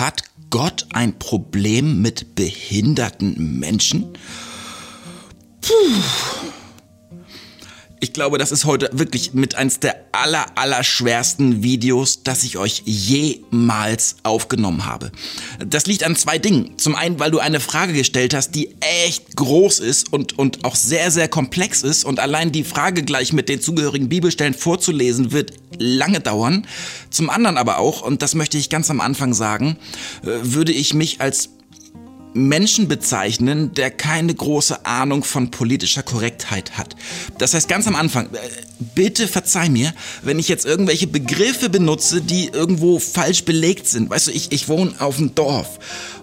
Hat Gott ein Problem mit behinderten Menschen? Puh. Ich glaube, das ist heute wirklich mit eins der aller, aller schwersten Videos, das ich euch jemals aufgenommen habe. Das liegt an zwei Dingen. Zum einen, weil du eine Frage gestellt hast, die echt groß ist und, und auch sehr, sehr komplex ist und allein die Frage gleich mit den zugehörigen Bibelstellen vorzulesen wird lange dauern. Zum anderen aber auch, und das möchte ich ganz am Anfang sagen, äh, würde ich mich als Menschen bezeichnen, der keine große Ahnung von politischer Korrektheit hat. Das heißt ganz am Anfang, äh, bitte verzeih mir, wenn ich jetzt irgendwelche Begriffe benutze, die irgendwo falsch belegt sind. Weißt du, ich, ich wohne auf dem Dorf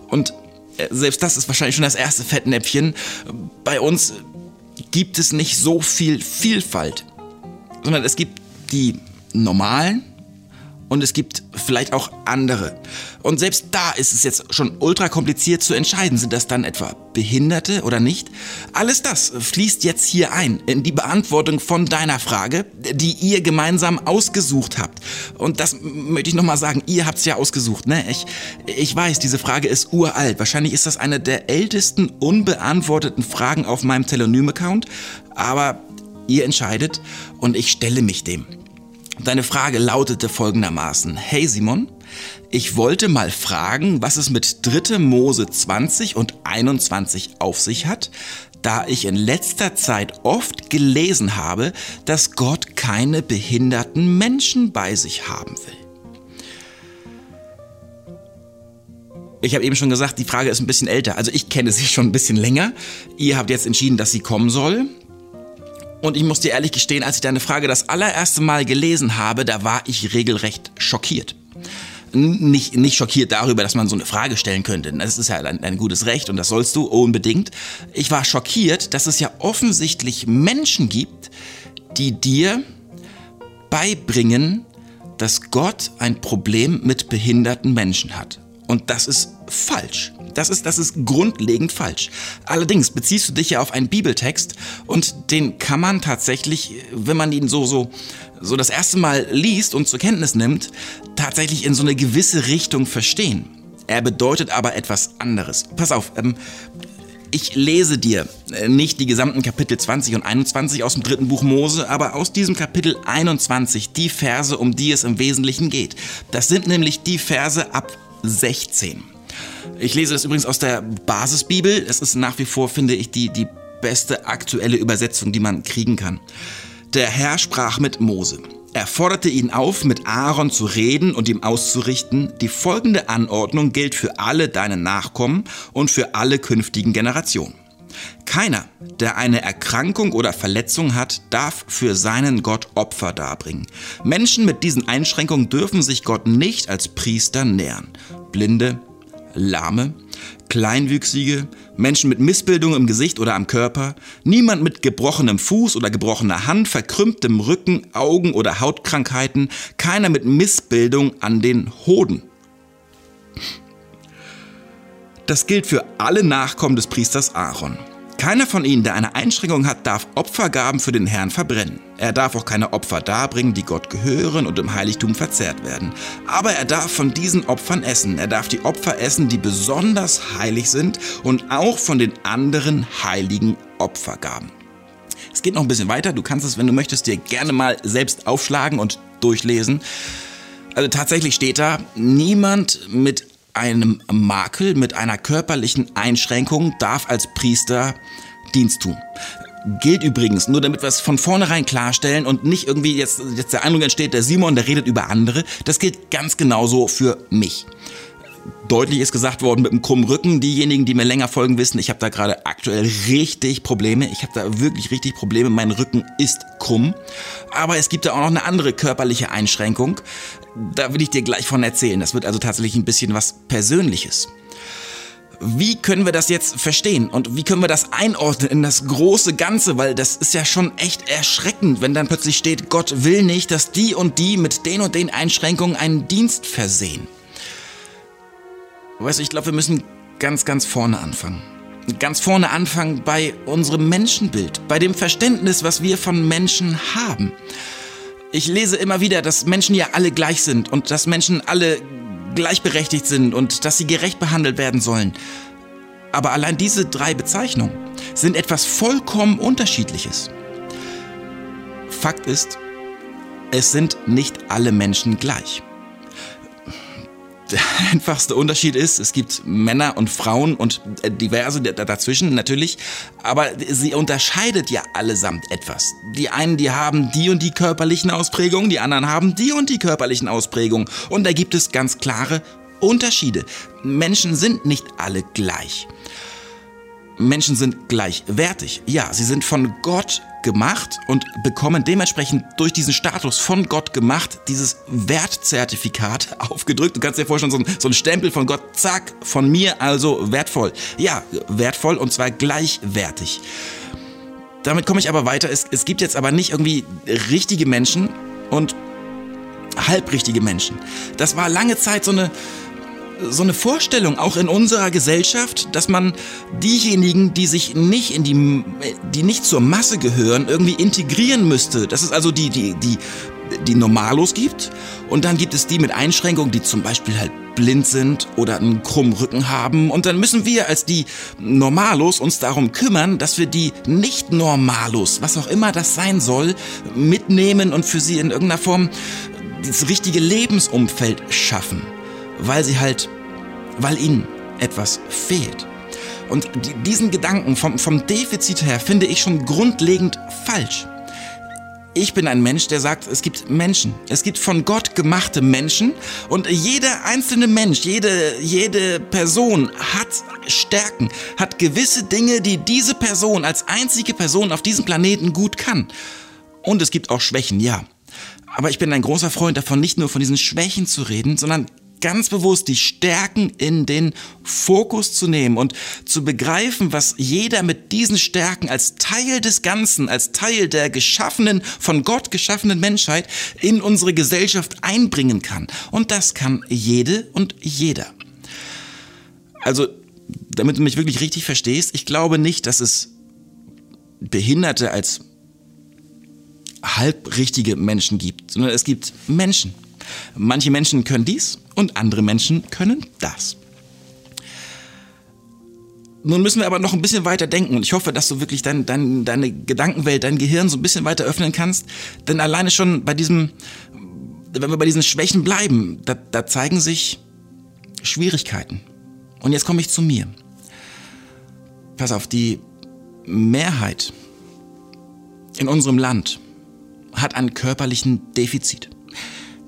und äh, selbst das ist wahrscheinlich schon das erste Fettnäpfchen. Bei uns gibt es nicht so viel Vielfalt, sondern es gibt die normalen und es gibt vielleicht auch andere. Und selbst da ist es jetzt schon ultra kompliziert zu entscheiden, sind das dann etwa Behinderte oder nicht? Alles das fließt jetzt hier ein in die Beantwortung von deiner Frage, die ihr gemeinsam ausgesucht habt. Und das möchte ich nochmal sagen, ihr habt's ja ausgesucht, ne? Ich, ich weiß, diese Frage ist uralt. Wahrscheinlich ist das eine der ältesten unbeantworteten Fragen auf meinem Telonym-Account, aber ihr entscheidet und ich stelle mich dem. Deine Frage lautete folgendermaßen. Hey Simon, ich wollte mal fragen, was es mit 3. Mose 20 und 21 auf sich hat, da ich in letzter Zeit oft gelesen habe, dass Gott keine behinderten Menschen bei sich haben will. Ich habe eben schon gesagt, die Frage ist ein bisschen älter. Also ich kenne sie schon ein bisschen länger. Ihr habt jetzt entschieden, dass sie kommen soll. Und ich muss dir ehrlich gestehen, als ich deine Frage das allererste Mal gelesen habe, da war ich regelrecht schockiert. Nicht, nicht schockiert darüber, dass man so eine Frage stellen könnte. Das ist ja ein, ein gutes Recht und das sollst du unbedingt. Ich war schockiert, dass es ja offensichtlich Menschen gibt, die dir beibringen, dass Gott ein Problem mit behinderten Menschen hat. Und das ist falsch. Das ist, das ist grundlegend falsch. Allerdings beziehst du dich ja auf einen Bibeltext und den kann man tatsächlich, wenn man ihn so, so, so das erste Mal liest und zur Kenntnis nimmt, tatsächlich in so eine gewisse Richtung verstehen. Er bedeutet aber etwas anderes. Pass auf, ähm, ich lese dir äh, nicht die gesamten Kapitel 20 und 21 aus dem dritten Buch Mose, aber aus diesem Kapitel 21 die Verse, um die es im Wesentlichen geht. Das sind nämlich die Verse ab 16. Ich lese das übrigens aus der Basisbibel. Es ist nach wie vor, finde ich, die, die beste aktuelle Übersetzung, die man kriegen kann. Der Herr sprach mit Mose. Er forderte ihn auf, mit Aaron zu reden und ihm auszurichten, die folgende Anordnung gilt für alle deine Nachkommen und für alle künftigen Generationen. Keiner, der eine Erkrankung oder Verletzung hat, darf für seinen Gott Opfer darbringen. Menschen mit diesen Einschränkungen dürfen sich Gott nicht als Priester nähern. Blinde, Lahme, Kleinwüchsige, Menschen mit Missbildung im Gesicht oder am Körper, niemand mit gebrochenem Fuß oder gebrochener Hand, verkrümmtem Rücken, Augen oder Hautkrankheiten, keiner mit Missbildung an den Hoden. Das gilt für alle Nachkommen des Priesters Aaron. Keiner von ihnen, der eine Einschränkung hat, darf Opfergaben für den Herrn verbrennen. Er darf auch keine Opfer darbringen, die Gott gehören und im Heiligtum verzehrt werden. Aber er darf von diesen Opfern essen. Er darf die Opfer essen, die besonders heilig sind und auch von den anderen heiligen Opfergaben. Es geht noch ein bisschen weiter. Du kannst es, wenn du möchtest, dir gerne mal selbst aufschlagen und durchlesen. Also tatsächlich steht da, niemand mit einem Makel, mit einer körperlichen Einschränkung darf als Priester Dienst tun. Gilt übrigens, nur damit wir es von vornherein klarstellen und nicht irgendwie jetzt, jetzt der Eindruck entsteht, der Simon, der redet über andere, das gilt ganz genauso für mich deutlich ist gesagt worden mit einem krummen Rücken. Diejenigen, die mir länger folgen, wissen, ich habe da gerade aktuell richtig Probleme. Ich habe da wirklich richtig Probleme. Mein Rücken ist krumm. Aber es gibt da auch noch eine andere körperliche Einschränkung. Da will ich dir gleich von erzählen. Das wird also tatsächlich ein bisschen was Persönliches. Wie können wir das jetzt verstehen und wie können wir das einordnen in das große Ganze? Weil das ist ja schon echt erschreckend, wenn dann plötzlich steht, Gott will nicht, dass die und die mit den und den Einschränkungen einen Dienst versehen. Weißt du, ich glaube, wir müssen ganz, ganz vorne anfangen. Ganz vorne anfangen bei unserem Menschenbild, bei dem Verständnis, was wir von Menschen haben. Ich lese immer wieder, dass Menschen ja alle gleich sind und dass Menschen alle gleichberechtigt sind und dass sie gerecht behandelt werden sollen. Aber allein diese drei Bezeichnungen sind etwas vollkommen Unterschiedliches. Fakt ist, es sind nicht alle Menschen gleich. Der einfachste Unterschied ist, es gibt Männer und Frauen und äh, diverse dazwischen natürlich, aber sie unterscheidet ja allesamt etwas. Die einen, die haben die und die körperlichen Ausprägungen, die anderen haben die und die körperlichen Ausprägungen und da gibt es ganz klare Unterschiede. Menschen sind nicht alle gleich. Menschen sind gleichwertig. Ja, sie sind von Gott gemacht und bekommen dementsprechend durch diesen Status von Gott gemacht dieses Wertzertifikat aufgedrückt. Du kannst dir vorstellen, so ein, so ein Stempel von Gott, zack, von mir also wertvoll. Ja, wertvoll und zwar gleichwertig. Damit komme ich aber weiter. Es, es gibt jetzt aber nicht irgendwie richtige Menschen und halbrichtige Menschen. Das war lange Zeit so eine so eine Vorstellung auch in unserer Gesellschaft, dass man diejenigen, die sich nicht in die, die nicht zur Masse gehören, irgendwie integrieren müsste. Dass es also die, die, die, die Normalos gibt und dann gibt es die mit Einschränkungen, die zum Beispiel halt blind sind oder einen krummen Rücken haben und dann müssen wir als die Normalos uns darum kümmern, dass wir die Nicht-Normalos, was auch immer das sein soll, mitnehmen und für sie in irgendeiner Form das richtige Lebensumfeld schaffen weil sie halt, weil ihnen etwas fehlt. Und diesen Gedanken vom, vom Defizit her finde ich schon grundlegend falsch. Ich bin ein Mensch, der sagt, es gibt Menschen. Es gibt von Gott gemachte Menschen und jeder einzelne Mensch, jede, jede Person hat Stärken, hat gewisse Dinge, die diese Person als einzige Person auf diesem Planeten gut kann. Und es gibt auch Schwächen, ja. Aber ich bin ein großer Freund davon, nicht nur von diesen Schwächen zu reden, sondern ganz bewusst die Stärken in den Fokus zu nehmen und zu begreifen, was jeder mit diesen Stärken als Teil des Ganzen, als Teil der geschaffenen, von Gott geschaffenen Menschheit in unsere Gesellschaft einbringen kann. Und das kann jede und jeder. Also, damit du mich wirklich richtig verstehst, ich glaube nicht, dass es Behinderte als halbrichtige Menschen gibt, sondern es gibt Menschen. Manche Menschen können dies und andere Menschen können das. Nun müssen wir aber noch ein bisschen weiter denken und ich hoffe, dass du wirklich dein, dein, deine Gedankenwelt, dein Gehirn so ein bisschen weiter öffnen kannst. Denn alleine schon bei diesem, wenn wir bei diesen Schwächen bleiben, da, da zeigen sich Schwierigkeiten. Und jetzt komme ich zu mir. Pass auf, die Mehrheit in unserem Land hat einen körperlichen Defizit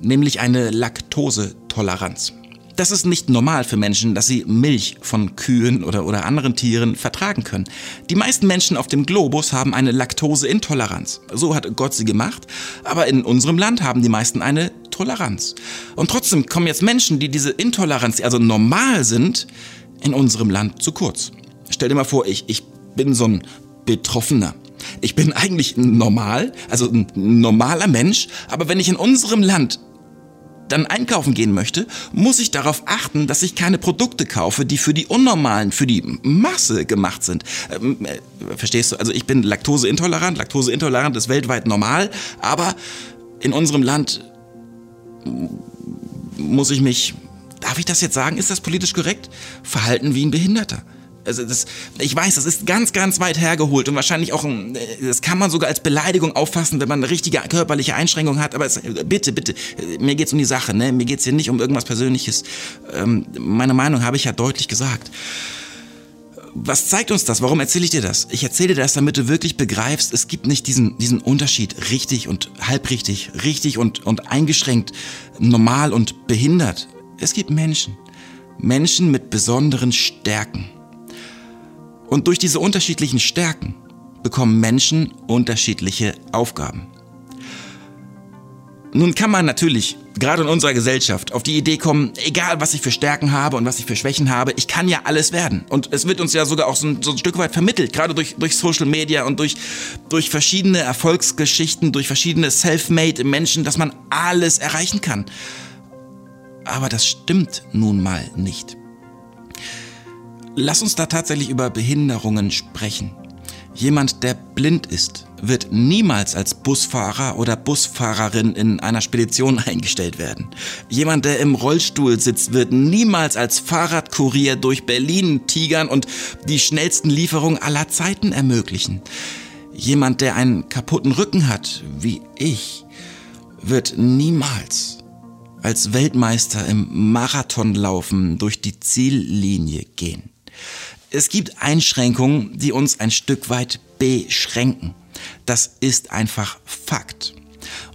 nämlich eine Laktosetoleranz. Das ist nicht normal für Menschen, dass sie Milch von Kühen oder, oder anderen Tieren vertragen können. Die meisten Menschen auf dem Globus haben eine Laktoseintoleranz. So hat Gott sie gemacht. Aber in unserem Land haben die meisten eine Toleranz. Und trotzdem kommen jetzt Menschen, die diese Intoleranz, die also normal sind, in unserem Land zu kurz. Stell dir mal vor, ich, ich bin so ein Betroffener. Ich bin eigentlich normal, also ein normaler Mensch, aber wenn ich in unserem Land dann einkaufen gehen möchte, muss ich darauf achten, dass ich keine Produkte kaufe, die für die Unnormalen, für die Masse gemacht sind. Ähm, äh, verstehst du? Also ich bin laktoseintolerant. Laktoseintolerant ist weltweit normal, aber in unserem Land muss ich mich, darf ich das jetzt sagen? Ist das politisch korrekt? Verhalten wie ein Behinderter. Also das, ich weiß, das ist ganz, ganz weit hergeholt und wahrscheinlich auch, ein, das kann man sogar als Beleidigung auffassen, wenn man eine richtige körperliche Einschränkung hat. Aber es, bitte, bitte, mir geht's um die Sache, ne? Mir geht's hier nicht um irgendwas Persönliches. Ähm, meine Meinung habe ich ja deutlich gesagt. Was zeigt uns das? Warum erzähle ich dir das? Ich erzähle dir das, damit du wirklich begreifst, es gibt nicht diesen, diesen Unterschied richtig und halbrichtig, richtig und, und eingeschränkt, normal und behindert. Es gibt Menschen. Menschen mit besonderen Stärken. Und durch diese unterschiedlichen Stärken bekommen Menschen unterschiedliche Aufgaben. Nun kann man natürlich, gerade in unserer Gesellschaft, auf die Idee kommen, egal was ich für Stärken habe und was ich für Schwächen habe, ich kann ja alles werden. Und es wird uns ja sogar auch so ein, so ein Stück weit vermittelt, gerade durch, durch Social Media und durch, durch verschiedene Erfolgsgeschichten, durch verschiedene Self-Made Menschen, dass man alles erreichen kann. Aber das stimmt nun mal nicht. Lass uns da tatsächlich über Behinderungen sprechen. Jemand, der blind ist, wird niemals als Busfahrer oder Busfahrerin in einer Spedition eingestellt werden. Jemand, der im Rollstuhl sitzt, wird niemals als Fahrradkurier durch Berlin tigern und die schnellsten Lieferungen aller Zeiten ermöglichen. Jemand, der einen kaputten Rücken hat, wie ich, wird niemals als Weltmeister im Marathonlaufen durch die Ziellinie gehen. Es gibt Einschränkungen, die uns ein Stück weit beschränken. Das ist einfach Fakt.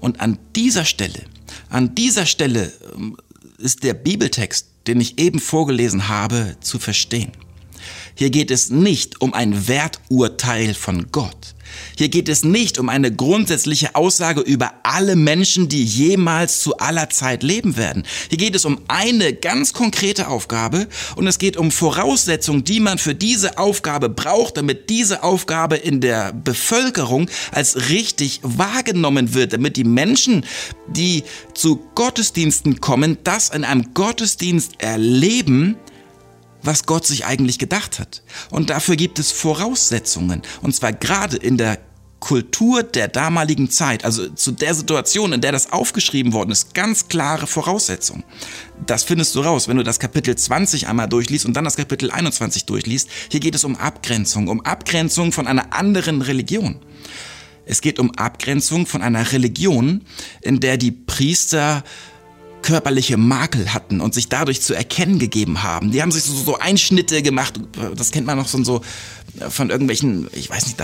Und an dieser Stelle, an dieser Stelle ähm, ist der Bibeltext, den ich eben vorgelesen habe, zu verstehen. Hier geht es nicht um ein Werturteil von Gott. Hier geht es nicht um eine grundsätzliche Aussage über alle Menschen, die jemals zu aller Zeit leben werden. Hier geht es um eine ganz konkrete Aufgabe und es geht um Voraussetzungen, die man für diese Aufgabe braucht, damit diese Aufgabe in der Bevölkerung als richtig wahrgenommen wird, damit die Menschen, die zu Gottesdiensten kommen, das in einem Gottesdienst erleben, was Gott sich eigentlich gedacht hat. Und dafür gibt es Voraussetzungen. Und zwar gerade in der Kultur der damaligen Zeit, also zu der Situation, in der das aufgeschrieben worden ist, ganz klare Voraussetzungen. Das findest du raus, wenn du das Kapitel 20 einmal durchliest und dann das Kapitel 21 durchliest. Hier geht es um Abgrenzung, um Abgrenzung von einer anderen Religion. Es geht um Abgrenzung von einer Religion, in der die Priester körperliche Makel hatten und sich dadurch zu erkennen gegeben haben. Die haben sich so, so Einschnitte gemacht, das kennt man noch so, so von irgendwelchen, ich weiß nicht,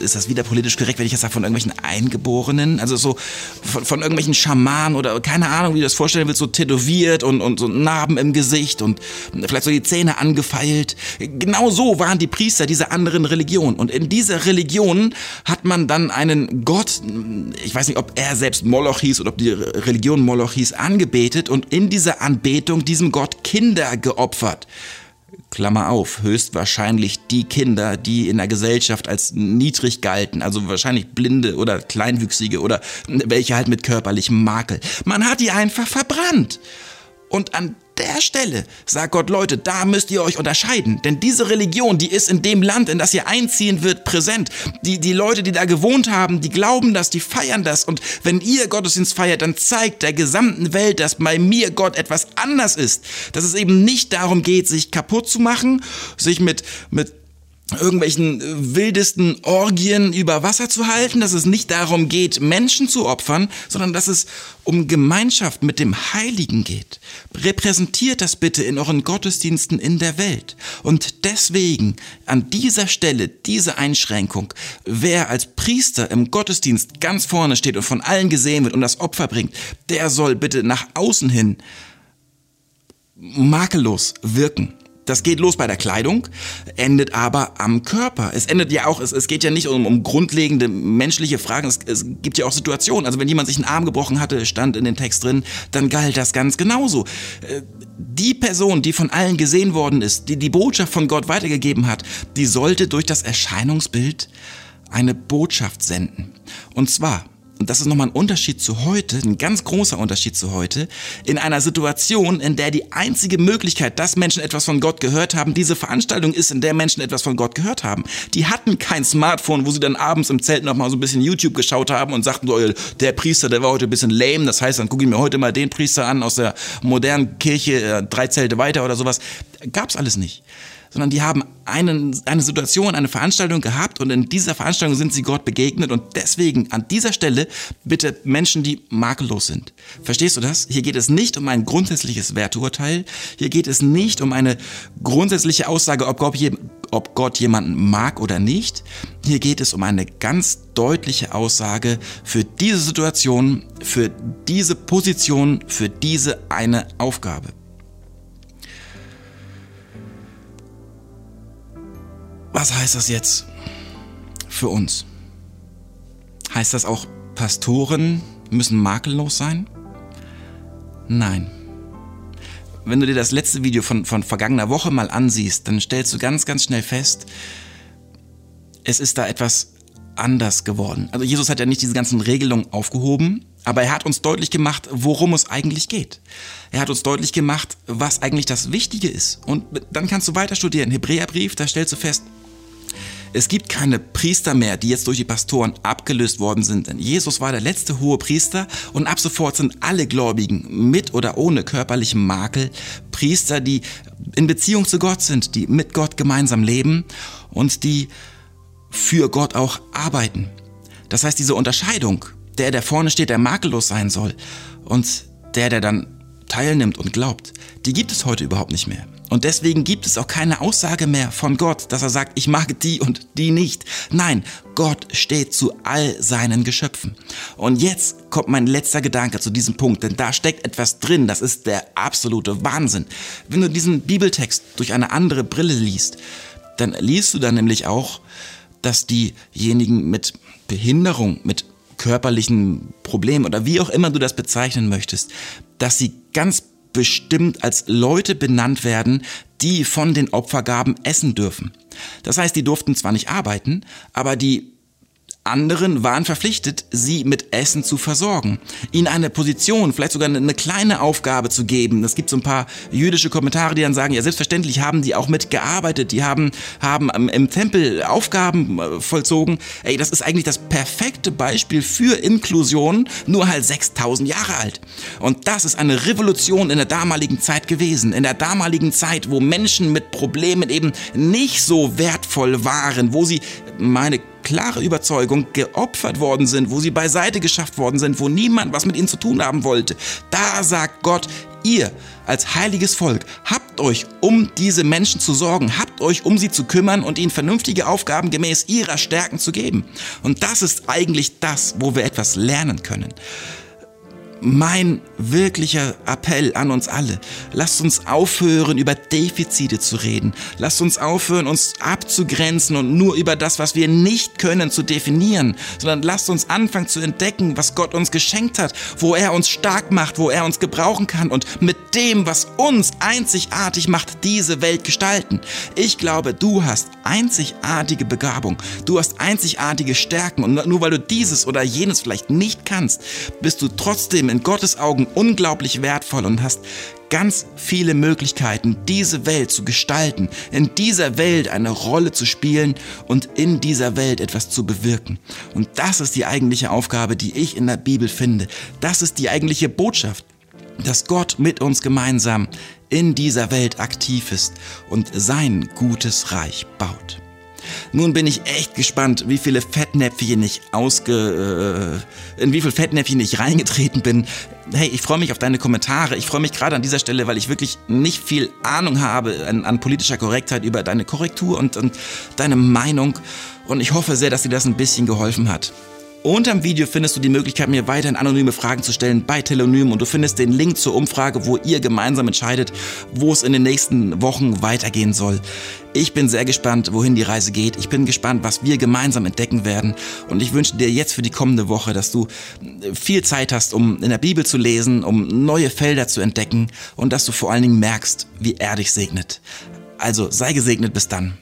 ist das wieder politisch korrekt, wenn ich jetzt sage, von irgendwelchen Eingeborenen, also so von, von irgendwelchen Schamanen oder keine Ahnung, wie du das vorstellen willst, so tätowiert und, und so Narben im Gesicht und vielleicht so die Zähne angefeilt. Genau so waren die Priester dieser anderen Religion. Und in dieser Religion hat man dann einen Gott, ich weiß nicht, ob er selbst Moloch hieß oder ob die Religion Moloch hieß, angebetet und in dieser Anbetung diesem Gott Kinder geopfert. Klammer auf, höchstwahrscheinlich die Kinder, die in der Gesellschaft als niedrig galten, also wahrscheinlich Blinde oder Kleinwüchsige oder welche halt mit körperlichem Makel. Man hat die einfach verbrannt. Und an der Stelle sagt Gott, Leute, da müsst ihr euch unterscheiden. Denn diese Religion, die ist in dem Land, in das ihr einziehen wird, präsent. Die, die Leute, die da gewohnt haben, die glauben das, die feiern das. Und wenn ihr Gottesdienst feiert, dann zeigt der gesamten Welt, dass bei mir Gott etwas anders ist. Dass es eben nicht darum geht, sich kaputt zu machen, sich mit, mit irgendwelchen äh, wildesten Orgien über Wasser zu halten, dass es nicht darum geht, Menschen zu opfern, sondern dass es um Gemeinschaft mit dem Heiligen geht. Repräsentiert das bitte in euren Gottesdiensten in der Welt. Und deswegen an dieser Stelle diese Einschränkung, wer als Priester im Gottesdienst ganz vorne steht und von allen gesehen wird und das Opfer bringt, der soll bitte nach außen hin makellos wirken. Das geht los bei der Kleidung, endet aber am Körper. Es endet ja auch, es, es geht ja nicht um, um grundlegende menschliche Fragen, es, es gibt ja auch Situationen. Also wenn jemand sich einen Arm gebrochen hatte, stand in dem Text drin, dann galt das ganz genauso. Äh, die Person, die von allen gesehen worden ist, die die Botschaft von Gott weitergegeben hat, die sollte durch das Erscheinungsbild eine Botschaft senden. Und zwar und das ist nochmal ein Unterschied zu heute, ein ganz großer Unterschied zu heute, in einer Situation, in der die einzige Möglichkeit, dass Menschen etwas von Gott gehört haben, diese Veranstaltung ist, in der Menschen etwas von Gott gehört haben. Die hatten kein Smartphone, wo sie dann abends im Zelt nochmal so ein bisschen YouTube geschaut haben und sagten, so, der Priester, der war heute ein bisschen lame, das heißt, dann gucke ich mir heute mal den Priester an aus der modernen Kirche, äh, drei Zelte weiter oder sowas. Gab's alles nicht sondern die haben einen, eine Situation, eine Veranstaltung gehabt und in dieser Veranstaltung sind sie Gott begegnet und deswegen an dieser Stelle bitte Menschen, die makellos sind. Verstehst du das? Hier geht es nicht um ein grundsätzliches Werturteil, hier geht es nicht um eine grundsätzliche Aussage, ob Gott, ob Gott jemanden mag oder nicht. Hier geht es um eine ganz deutliche Aussage für diese Situation, für diese Position, für diese eine Aufgabe. Was heißt das jetzt für uns? Heißt das auch, Pastoren müssen makellos sein? Nein. Wenn du dir das letzte Video von, von vergangener Woche mal ansiehst, dann stellst du ganz, ganz schnell fest, es ist da etwas anders geworden. Also Jesus hat ja nicht diese ganzen Regelungen aufgehoben, aber er hat uns deutlich gemacht, worum es eigentlich geht. Er hat uns deutlich gemacht, was eigentlich das Wichtige ist. Und dann kannst du weiter studieren. Hebräerbrief, da stellst du fest, Es gibt keine Priester mehr, die jetzt durch die Pastoren abgelöst worden sind. Denn Jesus war der letzte hohe Priester und ab sofort sind alle Gläubigen mit oder ohne körperlichen Makel Priester, die in Beziehung zu Gott sind, die mit Gott gemeinsam leben und die für Gott auch arbeiten. Das heißt, diese Unterscheidung, der, der vorne steht, der makellos sein soll und der, der dann teilnimmt und glaubt, die gibt es heute überhaupt nicht mehr. Und deswegen gibt es auch keine Aussage mehr von Gott, dass er sagt, ich mag die und die nicht. Nein, Gott steht zu all seinen Geschöpfen. Und jetzt kommt mein letzter Gedanke zu diesem Punkt, denn da steckt etwas drin, das ist der absolute Wahnsinn. Wenn du diesen Bibeltext durch eine andere Brille liest, dann liest du dann nämlich auch, dass diejenigen mit Behinderung, mit körperlichen Problemen oder wie auch immer du das bezeichnen möchtest, dass sie ganz bestimmt als Leute benannt werden, die von den Opfergaben essen dürfen. Das heißt, die durften zwar nicht arbeiten, aber die anderen waren verpflichtet, sie mit Essen zu versorgen, ihnen eine Position, vielleicht sogar eine kleine Aufgabe zu geben. Es gibt so ein paar jüdische Kommentare, die dann sagen, ja selbstverständlich haben die auch mitgearbeitet, die haben, haben im Tempel Aufgaben äh, vollzogen. Ey, das ist eigentlich das perfekte Beispiel für Inklusion, nur halt 6000 Jahre alt. Und das ist eine Revolution in der damaligen Zeit gewesen, in der damaligen Zeit, wo Menschen mit Problemen eben nicht so wertvoll waren, wo sie meine klare Überzeugung geopfert worden sind, wo sie beiseite geschafft worden sind, wo niemand was mit ihnen zu tun haben wollte. Da sagt Gott, ihr als heiliges Volk habt euch um diese Menschen zu sorgen, habt euch um sie zu kümmern und ihnen vernünftige Aufgaben gemäß ihrer Stärken zu geben. Und das ist eigentlich das, wo wir etwas lernen können mein wirklicher Appell an uns alle. Lasst uns aufhören, über Defizite zu reden. Lasst uns aufhören, uns abzugrenzen und nur über das, was wir nicht können, zu definieren, sondern lasst uns anfangen zu entdecken, was Gott uns geschenkt hat, wo er uns stark macht, wo er uns gebrauchen kann und mit dem, was uns einzigartig macht, diese Welt gestalten. Ich glaube, du hast einzigartige Begabung. Du hast einzigartige Stärken und nur weil du dieses oder jenes vielleicht nicht kannst, bist du trotzdem in Gottes Augen unglaublich wertvoll und hast ganz viele Möglichkeiten, diese Welt zu gestalten, in dieser Welt eine Rolle zu spielen und in dieser Welt etwas zu bewirken. Und das ist die eigentliche Aufgabe, die ich in der Bibel finde. Das ist die eigentliche Botschaft, dass Gott mit uns gemeinsam in dieser Welt aktiv ist und sein gutes Reich baut. Nun bin ich echt gespannt, wie viele Fettnäpfchen ich ausge... Äh, in wie viele Fettnäpfchen ich reingetreten bin. Hey, ich freue mich auf deine Kommentare. Ich freue mich gerade an dieser Stelle, weil ich wirklich nicht viel Ahnung habe an, an politischer Korrektheit über deine Korrektur und, und deine Meinung. Und ich hoffe sehr, dass dir das ein bisschen geholfen hat. Unterm Video findest du die Möglichkeit, mir weiterhin anonyme Fragen zu stellen bei Telonym und du findest den Link zur Umfrage, wo ihr gemeinsam entscheidet, wo es in den nächsten Wochen weitergehen soll. Ich bin sehr gespannt, wohin die Reise geht. Ich bin gespannt, was wir gemeinsam entdecken werden. Und ich wünsche dir jetzt für die kommende Woche, dass du viel Zeit hast, um in der Bibel zu lesen, um neue Felder zu entdecken und dass du vor allen Dingen merkst, wie er dich segnet. Also sei gesegnet bis dann.